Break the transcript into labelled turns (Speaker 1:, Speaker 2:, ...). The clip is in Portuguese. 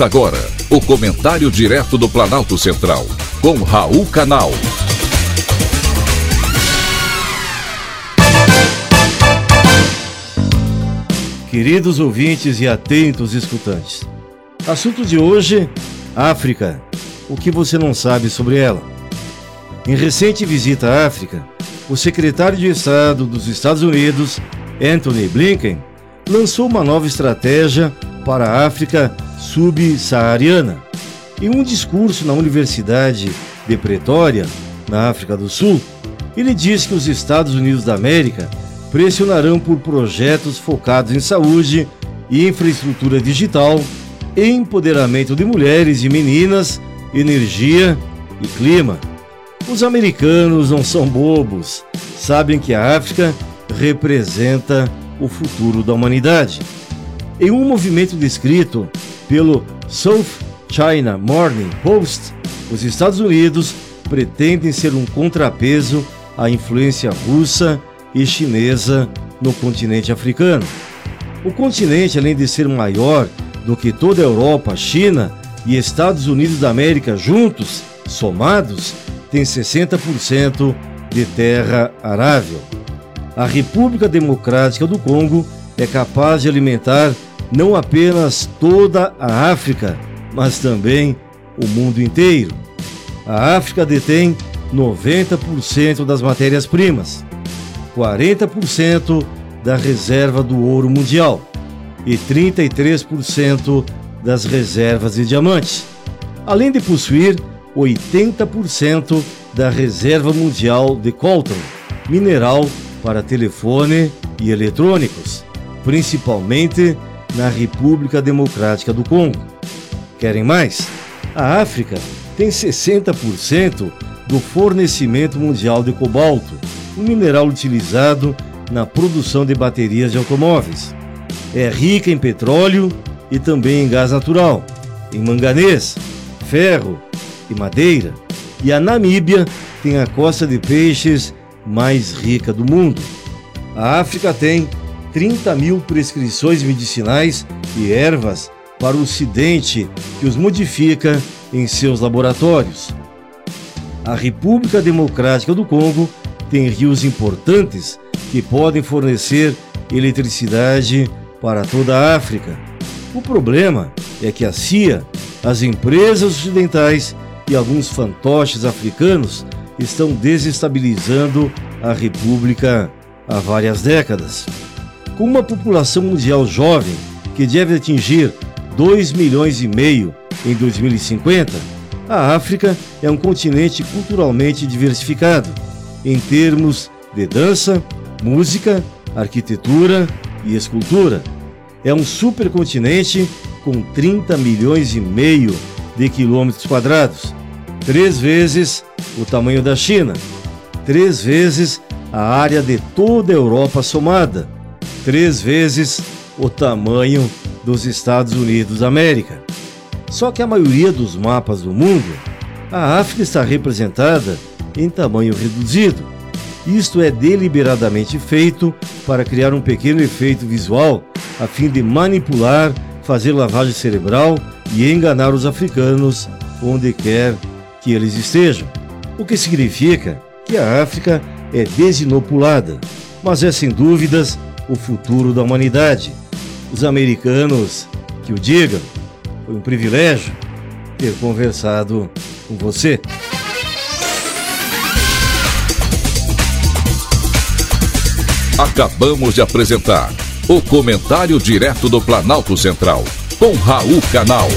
Speaker 1: Agora o comentário direto do Planalto Central, com Raul Canal.
Speaker 2: Queridos ouvintes e atentos escutantes, assunto de hoje: África. O que você não sabe sobre ela? Em recente visita à África, o secretário de Estado dos Estados Unidos, Anthony Blinken, lançou uma nova estratégia para a África subsaariana. Em um discurso na Universidade de Pretória, na África do Sul, ele disse que os Estados Unidos da América pressionarão por projetos focados em saúde e infraestrutura digital, empoderamento de mulheres e meninas, energia e clima. Os americanos não são bobos, sabem que a África representa o futuro da humanidade. Em um movimento descrito pelo South China Morning Post, os Estados Unidos pretendem ser um contrapeso à influência russa e chinesa no continente africano. O continente, além de ser maior do que toda a Europa, China e Estados Unidos da América juntos, somados, tem 60% de terra arável. A República Democrática do Congo é capaz de alimentar não apenas toda a África, mas também o mundo inteiro. A África detém 90% das matérias-primas, 40% da reserva do ouro mundial e 33% das reservas de diamantes, além de possuir 80% da reserva mundial de coltan, mineral para telefone e eletrônicos, principalmente na República Democrática do Congo. Querem mais? A África tem 60% do fornecimento mundial de cobalto, um mineral utilizado na produção de baterias de automóveis. É rica em petróleo e também em gás natural, em manganês, ferro e madeira. E a Namíbia tem a costa de peixes mais rica do mundo. A África tem 30 mil prescrições medicinais e ervas para o Ocidente que os modifica em seus laboratórios. A República Democrática do Congo tem rios importantes que podem fornecer eletricidade para toda a África. O problema é que a CIA, as empresas ocidentais e alguns fantoches africanos estão desestabilizando a República há várias décadas. Com uma população mundial jovem que deve atingir 2 milhões e meio em 2050, a África é um continente culturalmente diversificado em termos de dança, música, arquitetura e escultura. É um supercontinente com 30 milhões e meio de quilômetros quadrados, três vezes o tamanho da China, três vezes a área de toda a Europa somada, três vezes o tamanho dos Estados Unidos da América. Só que a maioria dos mapas do mundo, a África está representada em tamanho reduzido. Isto é deliberadamente feito para criar um pequeno efeito visual a fim de manipular, fazer lavagem cerebral e enganar os africanos onde quer que eles estejam. O que significa que a África é desinopulada, mas é sem dúvidas o futuro da humanidade. Os americanos que o digam, foi um privilégio ter conversado com você.
Speaker 1: Acabamos de apresentar o Comentário Direto do Planalto Central, com Raul Canal.